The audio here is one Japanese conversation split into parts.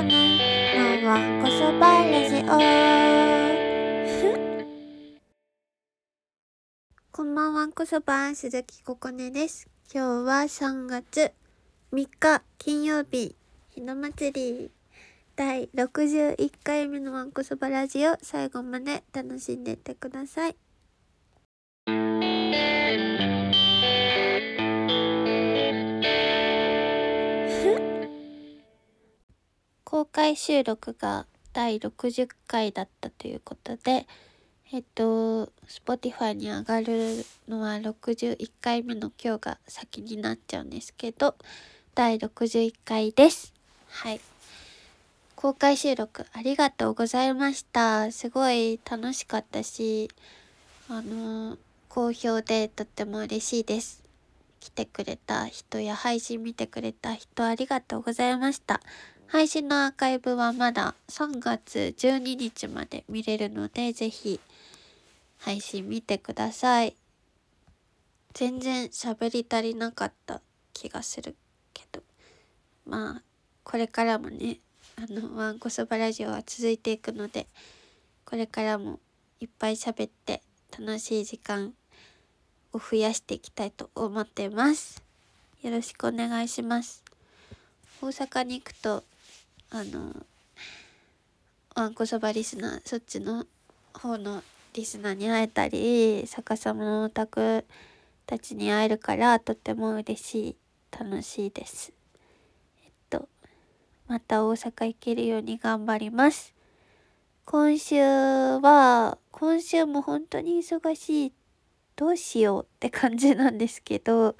こねのわんこそばラジオこんばんはこそば鈴木ここねです。今日は3月3日金曜日ひな祭り。第61回目のわんこそばラジオ。最後まで楽しんでいってください。公開収録が第60回だったということで、えっと、Spotify に上がるのは61回目の今日が先になっちゃうんですけど、第61回です。はい。公開収録ありがとうございました。すごい楽しかったし、あの、好評でとっても嬉しいです。来てくれた人や配信見てくれた人ありがとうございました。配信のアーカイブはまだ3月12日まで見れるので、ぜひ配信見てください。全然喋り足りなかった気がするけど。まあ、これからもね、あの、ワンコそばラジオは続いていくので、これからもいっぱい喋って楽しい時間を増やしていきたいと思っています。よろしくお願いします。大阪に行くとあのわんこそばリスナーそっちの方のリスナーに会えたり逆さまのオタクたちに会えるからとても嬉しい楽しいです。えっとまた大阪行けるように頑張ります。今週は今週も本当に忙しいどうしようって感じなんですけど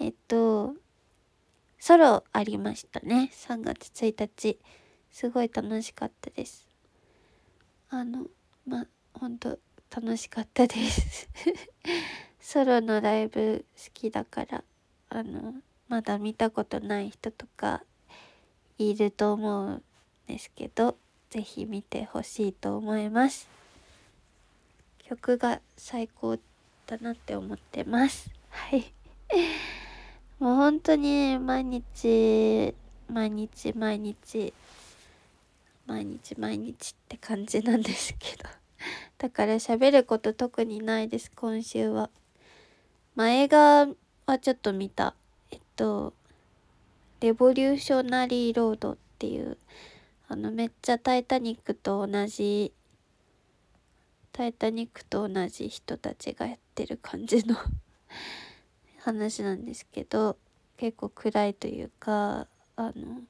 えっとソロありましたね。3月1日。すごい楽しかったです。あの、ま、ほんと楽しかったです。ソロのライブ好きだから、あの、まだ見たことない人とかいると思うんですけど、ぜひ見てほしいと思います。曲が最高だなって思ってます。はい。もう本当に毎日、毎日、毎日、毎日、毎日って感じなんですけど。だから喋ること特にないです、今週は。まあ映画はちょっと見た。えっと、レボリューショナリーロードっていう、あのめっちゃタイタニックと同じ、タイタニックと同じ人たちがやってる感じの話なんですけど結構暗いというかあの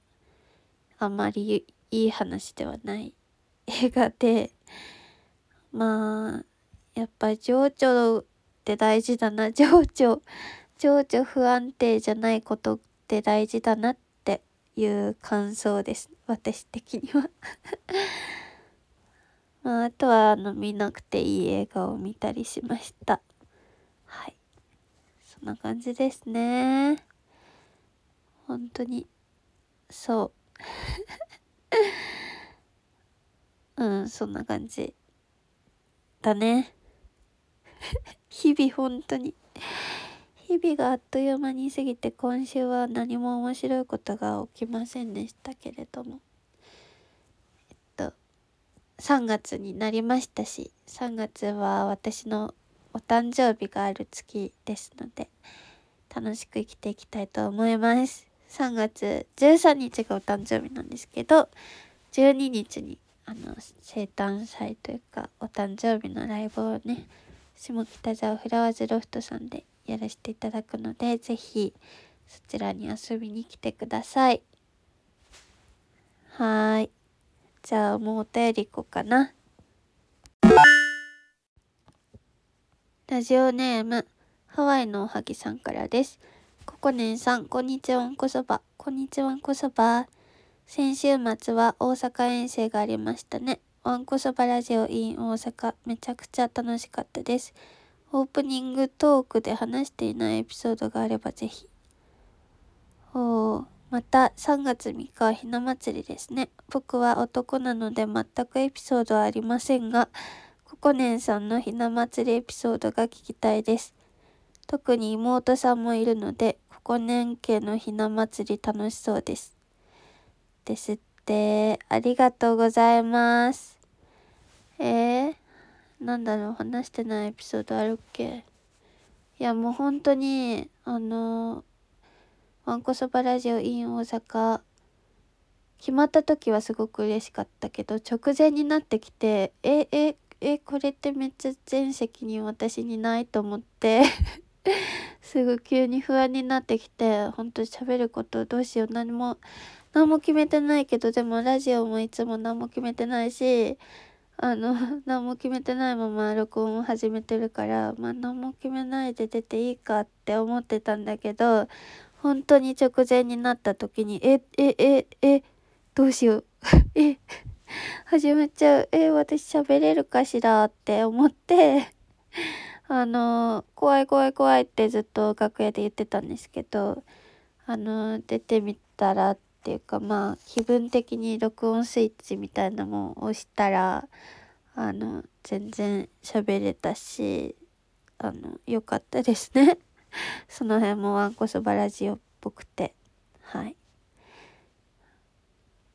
あまりいい話ではない映画でまあやっぱ情緒って大事だな情緒情緒不安定じゃないことって大事だなっていう感想です私的には。まああとはあの見なくていい映画を見たりしました。んな感じですね。本当に、そう。うん、そんな感じ。だね。日々本当に。日々があっという間に過ぎて今週は何も面白いことが起きませんでしたけれども。えっと、3月になりましたし、3月は私のお誕生日がある月ですので、楽しく生きていきたいと思います。3月13日がお誕生日なんですけど、12日に、あの、生誕祭というか、お誕生日のライブをね、下北沢フラワーズロフトさんでやらせていただくので、ぜひ、そちらに遊びに来てください。はーい。じゃあ、もうお便り行こうかな。ラジオネーム、ハワイのおはぎさんからです。ココネンさん、こんにちはんこそば。こんにちはんこそば。先週末は大阪遠征がありましたね。わんこそばラジオ in 大阪、めちゃくちゃ楽しかったです。オープニングトークで話していないエピソードがあればぜひ。おー、また3月3日はひな祭りですね。僕は男なので全くエピソードはありませんが、ココネンさんのひな祭りエピソードが聞きたいです。特に妹さんもいるので、ココネン家のひな祭り楽しそうです。ですって、ありがとうございます。えー、なんだろう、話してないエピソードあるっけ？いや、もう本当に、あの、わんこそばラジオ in 大阪、決まった時はすごく嬉しかったけど、直前になってきて、え、え、え、これってめっちゃ全責任私にないと思って すぐ急に不安になってきて、ほんと喋ることどうしよう、何も、何も決めてないけど、でもラジオもいつも何も決めてないし、あの、何も決めてないまま録音を始めてるから、まあ何も決めないで出ていいかって思ってたんだけど、本当に直前になった時に、え、え、え、え、どうしよう。え、始めちゃう。え、私喋れるかしらって思って。あの、怖い怖い怖いってずっと楽屋で言ってたんですけど、あの、出てみたらっていうかまあ気分的に録音スイッチみたいなもん押したらあの全然喋れたしあの良かったですね。その辺もわんこそばラジオっぽくて。はい。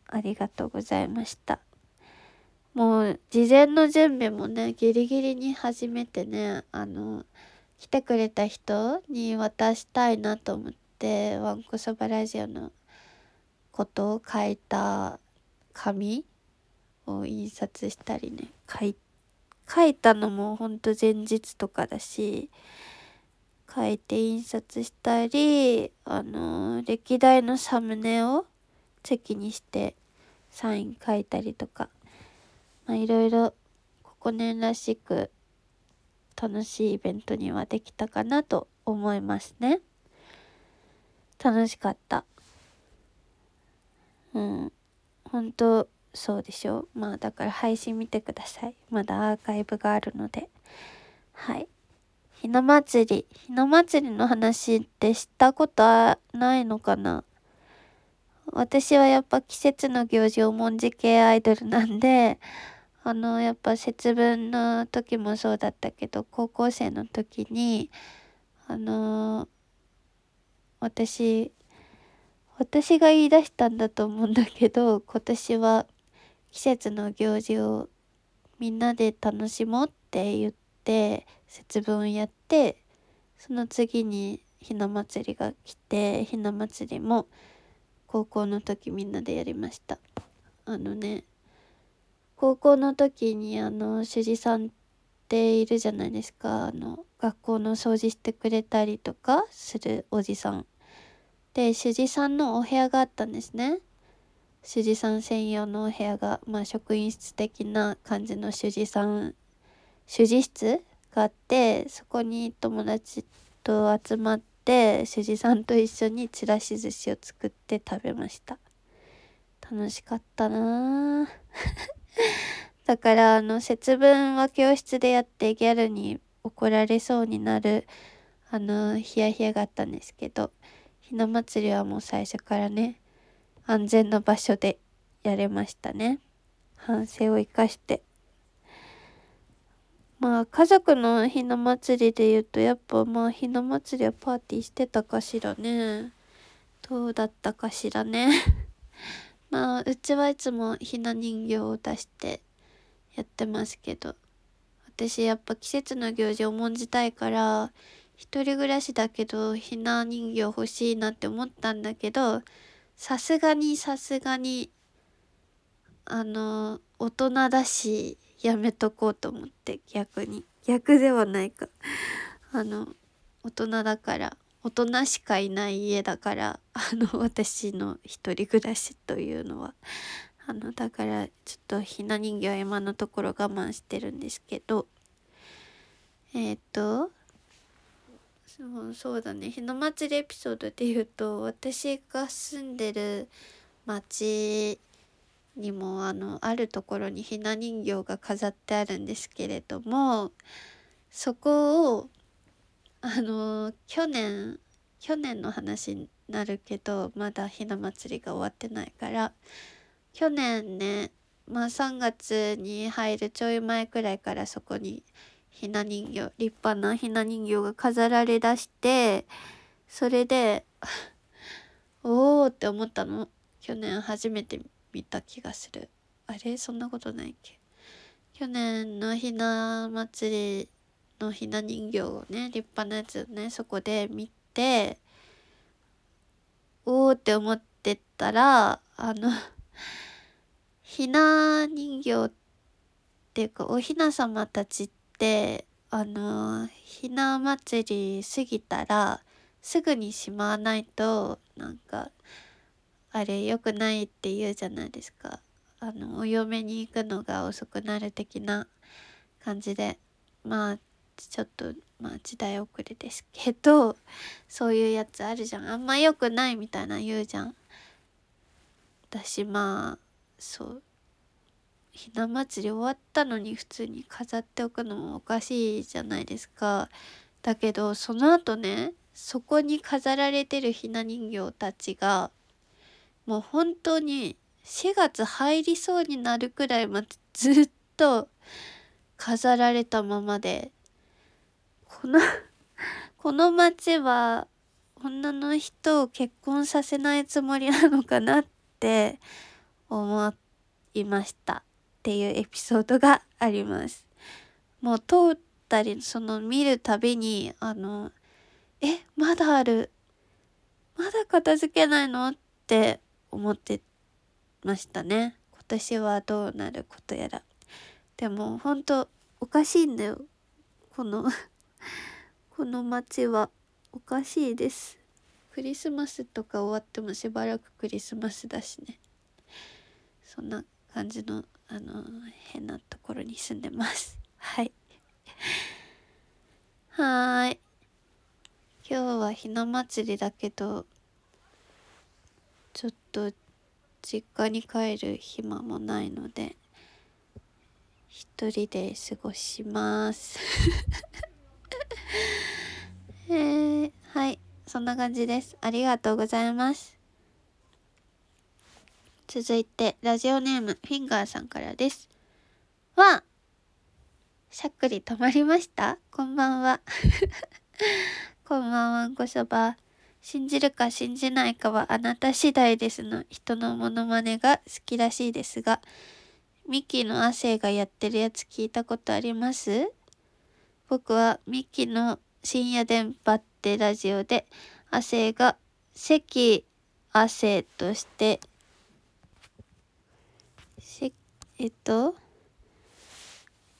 ありがとうございました。もう事前の準備もねギリギリに始めてねあの来てくれた人に渡したいなと思ってわんこそばラジオのことを書いた紙を印刷したりね書い書いたのもほんと前日とかだし書いて印刷したりあの歴代のサムネをチェキにしてサイン書いたりとかまあいろいろここ年らしく楽しいイベントにはできたかなと思いますね楽しかったうん。本当そうでしょまあだから配信見てください。まだアーカイブがあるので。はい。ひな祭り。ひな祭りの話ってしたことはないのかな私はやっぱ季節の行事を文字系アイドルなんで、あの、やっぱ節分の時もそうだったけど、高校生の時に、あの私、私が言い出したんだと思うんだけど今年は季節の行事をみんなで楽しもうって言って節分やってその次にひな祭りが来てひな祭りも高校の時みんなでやりました。あのね高校の時にあの主事さんっているじゃないですか。あの学校の掃除してくれたりとかするおじさん。で主治さんのお部屋があったんですね。主治さん専用のお部屋がまあ職員室的な感じの主治さん主治室があってそこに友達と集まって主治さんと一緒にちらし寿司を作って食べました。楽しかったな だからあの節分は教室でやってギャルに怒られそうになるあのヒヤヒヤがあったんですけどひな祭りはもう最初からね安全な場所でやれましたね。反省を生かして。まあ家族のひな祭りで言うとやっぱまあひな祭りはパーティーしてたかしらね。どうだったかしらね。まあうちはいつもひな人形を出してやってますけど私やっぱ季節の行事を重んじたいから一人暮らしだけどひな人形欲しいなって思ったんだけどさすがにさすがにあの大人だしやめとこうと思って逆に。逆ではないか。あの大人だから。大人しかいない家だから あの私の一人暮らしというのは。あのだからちょっとひな人形は今のところ我慢してるんですけど。えっ、ー、とそうそうだね。ひな祭りエピソードで言うと私が住んでる町にもあのあるところにひな人形が飾ってあるんですけれどもそこをあの去年去年の話になるけどまだひな祭りが終わってないから去年ねまあ3月に入るちょい前くらいからそこにひな人形立派なひな人形が飾られだしてそれで おおって思ったの。去年初めて見た気がする。あれ？そんなことないっけ？去年のひな祭りのひな人形をね立派なやつをねそこで見ておおって思ってたらあのひな人形っていうかおひな様たちってあのひな祭り過ぎたらすぐにしまわないとなんかあれ良くないって言うじゃないですか。あのお嫁に行くのが遅くなる的な感じでまあちょっとまあ時代遅れですけど そういうやつあるじゃん。あんま良くないみたいな言うじゃん。私まあそう。ひな祭り終わったのに普通に飾っておくのもおかしいじゃないですか。だけどその後ねそこに飾られてるひな人形たちがもう本当に4月入りそうになるくらいまでずっと飾られたままでこの この町は女の人を結婚させないつもりなのかなって思いました。っていうエピソードがあります。もう通ったりその見るたびにあのえまだある？まだ片付けないの？って思ってましたね。今年はどうなることやら。でも本当おかしいんだよ。このこの街はおかしいです。クリスマスとか終わってもしばらくクリスマスだしね。そんな感じのあの変なところに住んでます。はい。はい。今日はひな祭りだけどちょっと実家に帰る暇もないので一人で過ごします。えー、はい。そんな感じです。ありがとうございます。続いてラジオネームフィンガーさんからです。わしゃっくり止まりました？こんばんは。こんばんはんこそば。信じるか信じないかはあなた次第ですの人のモノマネが好きらしいですが、ミッキーの亜生がやってるやつ聞いたことあります？僕はミッキーの深夜電波ってラジオで亜生が関亜生としてえっと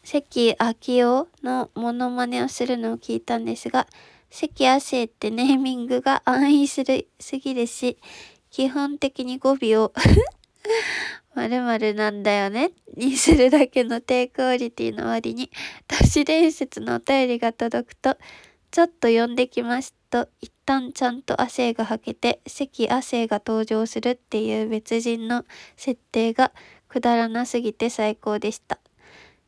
関明夫のモノマネをするのを聞いたんですが関亜生ってネーミングが安易するすぎるし、基本的に語尾を 〇〇なんだよねにするだけの低クオリティの割に、都市伝説のお便りが届くと、ちょっと呼んできますと、一旦ちゃんと亜生が吐けて、関亜生が登場するっていう別人の設定がくだらなすぎて最高でした。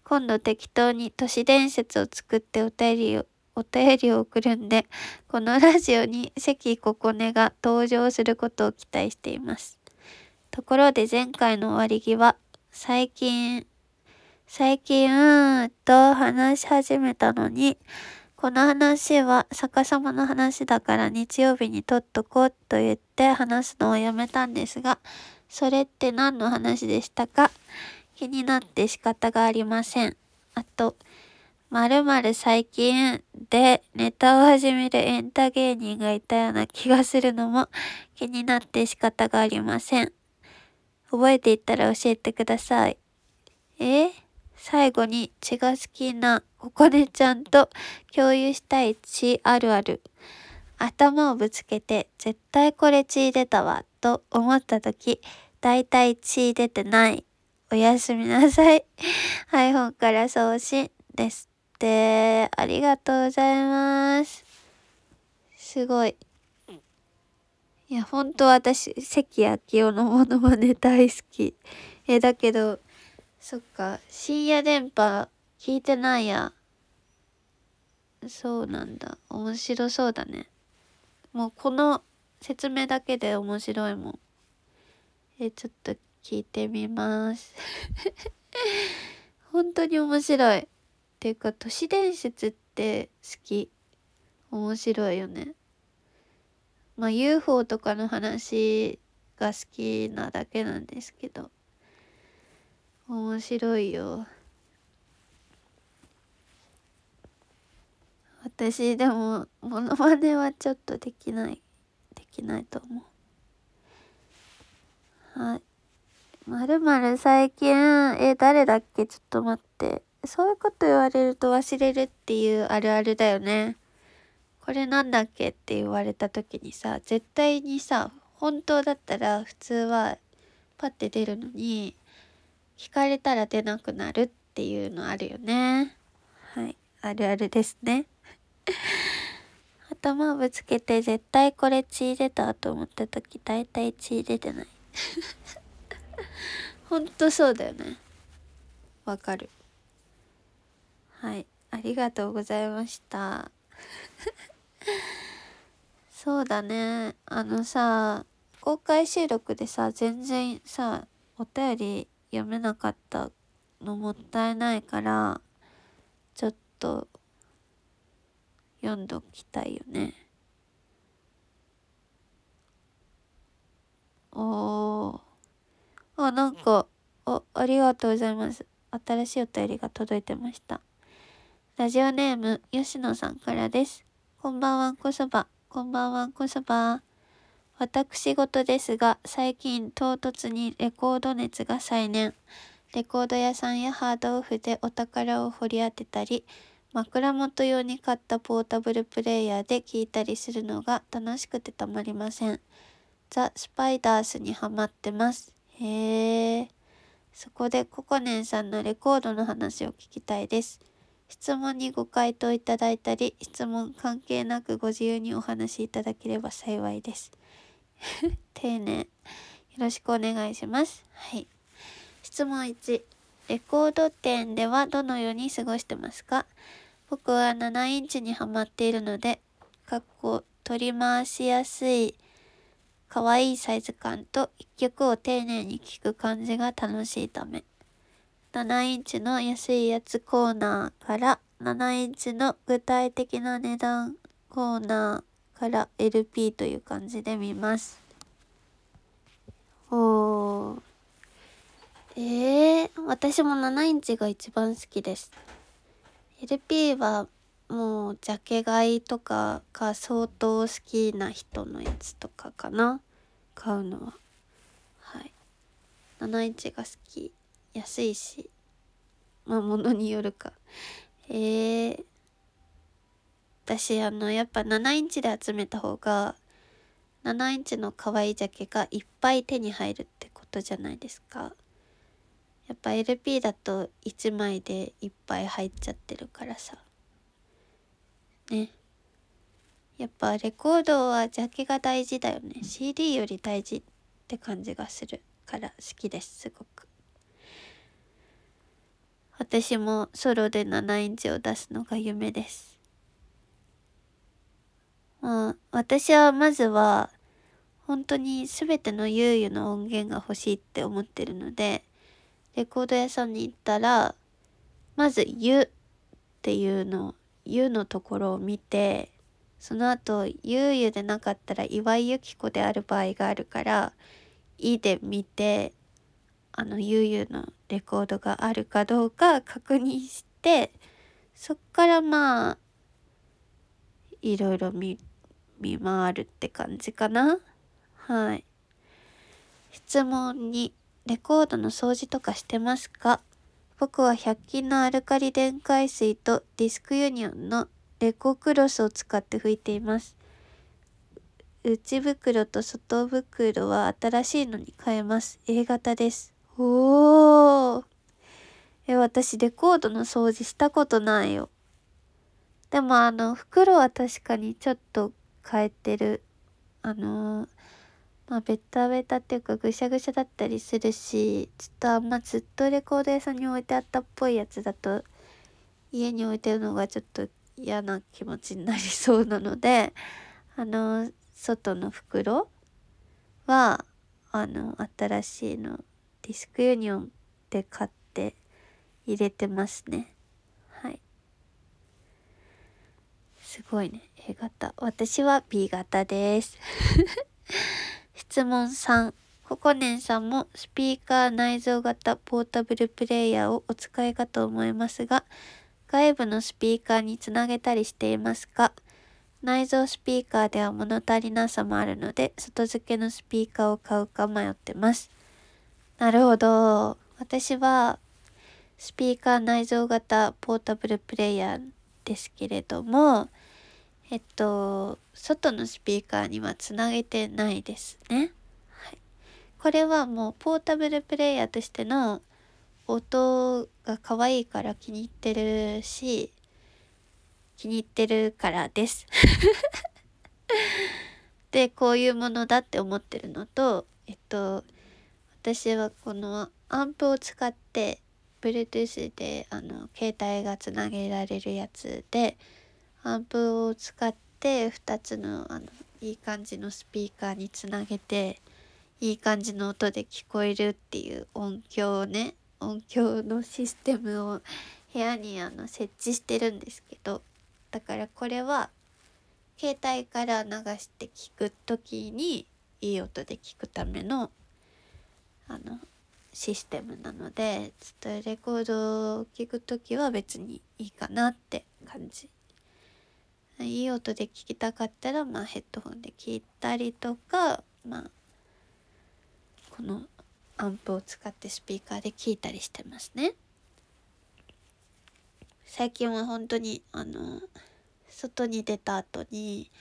今度適当に都市伝説を作ってお便りをお便りを送るんで、このラジオに関ここねが登場することを期待しています。ところで前回の終わり際、最近、最近、うーんと話し始めたのに、この話は逆さまの話だから日曜日に撮っとこうと言って話すのをやめたんですが、それって何の話でしたか？気になって仕方がありません。あと、まるまる最近でネタを始めるエンタ芸人がいたような気がするのも気になって仕方がありません。覚えていったら教えてください。え？最後に血が好きなここねちゃんと共有したい血あるある。頭をぶつけて絶対これ血出たわと思った時、だいたい血出てない。おやすみなさい。iPhone から送信ですっ。て、ありがとうございます。すごい。いや、ほんと私、関明夫のものまね大好き。え、だけど、そっか、深夜電波聞いてないや。そうなんだ。面白そうだね。もうこの説明だけで面白いもん。え、ちょっと聞いてみます。本当に面白い。っていうか都市伝説って好き面白いよねまあ UFO とかの話が好きなだけなんですけど面白いよ。私でもモノマネはちょっとできないできないと思う。はい。まるまる最近え誰だっけ？ちょっと待って。そういうこと言われると忘れるっていうあるあるだよね。これなんだっけって言われた時にさ絶対にさ本当だったら普通はパッて出るのに聞かれたら出なくなるっていうのあるよね。はい。あるあるですね。頭ぶつけて絶対これ血出たと思った時大体血出てない。ほんとそうだよね。わかる。はい。ありがとうございました。そうだね。あのさ公開収録でさ全然さお便り読めなかったのもったいないからちょっと読んどきたいよね。おー。あなんかあありがとうございます。新しいお便りが届いてました。ラジオネーム吉野さんからです。こんばんはんこそば。こんばんはんこそば。私事ですが最近唐突にレコード熱が再燃レコード屋さんやハードオフでお宝を掘り当てたり枕元用に買ったポータブルプレイヤーで聴いたりするのが楽しくてたまりません。ザ・スパイダースにハマってます。へえ。そこでココネンさんのレコードの話を聞きたいです。質問にご回答いただいたり、質問関係なくご自由にお話しいただければ幸いです。丁寧。よろしくお願いします。はい。質問1。レコード店ではどのように過ごしてますか？僕は7インチにはまっているので、かっこ取り回しやすい可愛いサイズ感と一曲を丁寧に聴く感じが楽しいため、7インチの安いやつコーナーから7インチの具体的な値段コーナーから LP という感じで見ます。おー。えー、私も7インチが一番好きです。LP はもうジャケ買いとかが相当好きな人のやつとかかな買うのははい7インチが好き安いしまあ物によるかえー、私あのやっぱ7インチで集めた方が7インチの可愛いジャケがいっぱい手に入るってことじゃないですか。やっぱ LP だと1枚でいっぱい入っちゃってるからさ。ね。やっぱレコードはジャケが大事だよね。CD より大事って感じがするから好きですすごく。私もソロで7インチを出すのが夢です。まあ私はまずは本当に全てのユーユの音源が欲しいって思ってるのでレコード屋さんに行ったら、まず、ゆっていうの、ゆのところを見て、その後、ゆうゆでなかったら岩井由紀子である場合があるから、いで見て、あの、ゆうゆのレコードがあるかどうか確認して、そっからまあ、いろいろ見て、見回るって感じかな。はい。質問にレコードの掃除とかしてますか？僕は100均のアルカリ電解水とディスクユニオンのレコクロスを使って拭いています。内袋と外袋は新しいのに変えます。A 型です。おー。え、私レコードの掃除したことないよ。でもあの、袋は確かにちょっと変えてる。あのーまあ、ベタベタっていうかぐしゃぐしゃだったりするし、ちょっとあんまずっとレコード屋さんに置いてあったっぽいやつだと、家に置いてるのがちょっと嫌な気持ちになりそうなので、あの、外の袋は、あの、新しいの、ディスクユニオンで買って入れてますね。はい。すごいね。A 型。私は B 型です。質問3ココネンさんもスピーカー内蔵型ポータブルプレイヤーをお使いかと思いますが、外部のスピーカーにつなげたりしていますか？内蔵スピーカーでは物足りなさもあるので、外付けのスピーカーを買うか迷ってます。なるほど。私は、スピーカー内蔵型ポータブルプレイヤーですけれども、えっと、外のスピーカーにはつなげてないですね。はい、これはもうポータブルプレイヤーとしての音が可愛いから気に入ってるし、気に入ってるからです。で、こういうものだって思ってるのと、えっと、私はこのアンプを使って Bluetooth であの携帯がつなげられるやつでアンプを使って2つのあのいい感じのスピーカーにつなげていい感じの音で聞こえるっていう音響をね音響のシステムを部屋にあの設置してるんですけどだからこれは携帯から流して聞く時にいい音で聞くためのあのシステムなのでちょっとレコードを聞く時は別にいいかなって感じ。いい音で聞きたかったら、まあ、ヘッドホンで聞いたりとか、まあ、このアンプを使ってスピーカーで聞いたりしてますね。最近は本当にあの外に出た後に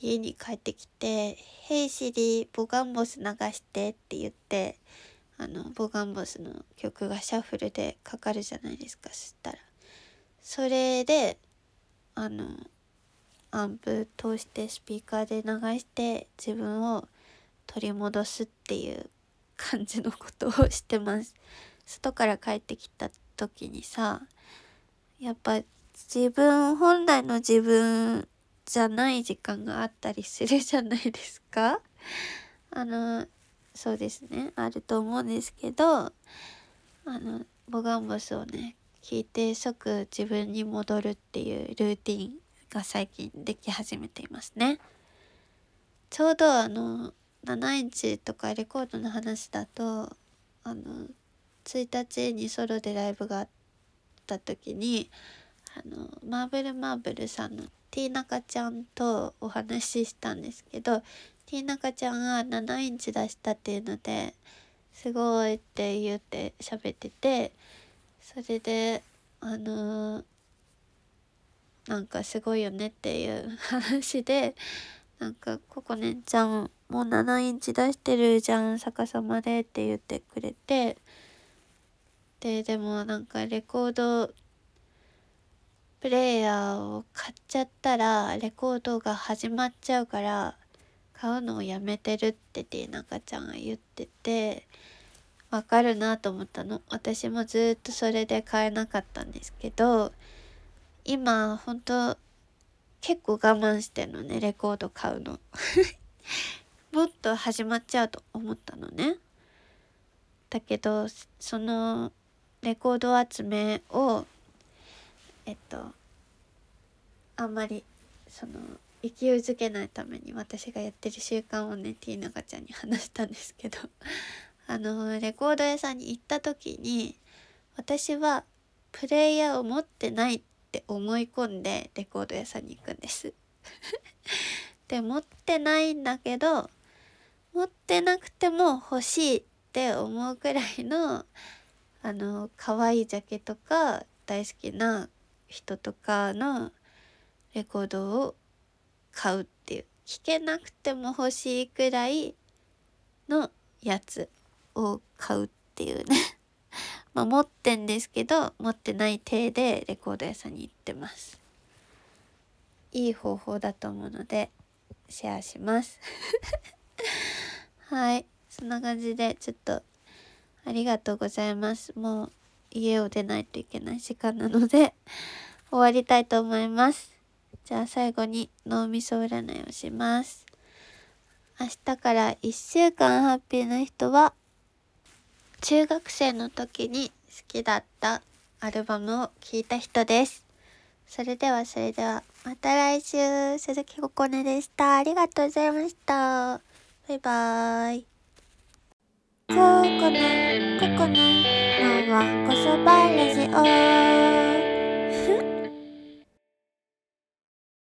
家に帰ってきて「ヘイシリボガンボス流して」って言ってあのボガンボスの曲がシャッフルでかかるじゃないですかそしたらそれであのアンプ通してスピーカーで流して自分を取り戻すっていう感じのことをしてます。外から帰ってきた時にさやっぱ自分本来の自分じゃない時間があったりするじゃないですか。あのそうですね。あると思うんですけどあのボガンボスをね聞いて即自分に戻るっていうルーティンが最近でき始めていますね。ちょうどあの7インチとかレコードの話だとあの1日にソロでライブがあった時にあのマーブルマーブルさんのティーナカちゃんとお話ししたんですけどティーナカちゃんが7インチ出したっていうのですごいって言って喋っててそれであのー、なんかすごいよねっていう話でなんかココネンちゃんもう7インチ出してるじゃん逆さまでって言ってくれてででもなんかレコードプレイヤーを買っちゃったらレコードが始まっちゃうから買うのをやめてるってティーナカちゃんが言っててわかるなと思ったの。私もずっとそれで買えなかったんですけど今ほんと結構我慢してんのねレコード買うの。もっと始まっちゃうと思ったのね。だけどそのレコード集めをえっとあんまりその勢いづけないために私がやってる習慣をねティーナガちゃんに話したんですけど。あのレコード屋さんに行った時に私はプレイヤーを持ってないっって思い込んでレコード屋さんに行くんです。で持ってないんだけど持ってなくても欲しいって思うくらいのあの可愛いジャケとか大好きな人とかのレコードを買うっていう聴けなくても欲しいくらいのやつを買うっていうねまあ持ってんですけど持ってない体でレコード屋さんに行ってますいい方法だと思うのでシェアします はいそんな感じでちょっとありがとうございます。もう家を出ないといけない時間なので終わりたいと思います。じゃあ最後に脳みそ占いをします。明日から1週間ハッピーな人は中学生の時に好きだったアルバムを聴いた人です。それではそれではまた来週鈴木ここねでした。ありがとうございました。バイバーイ。ここねここねのわんこそばラジオ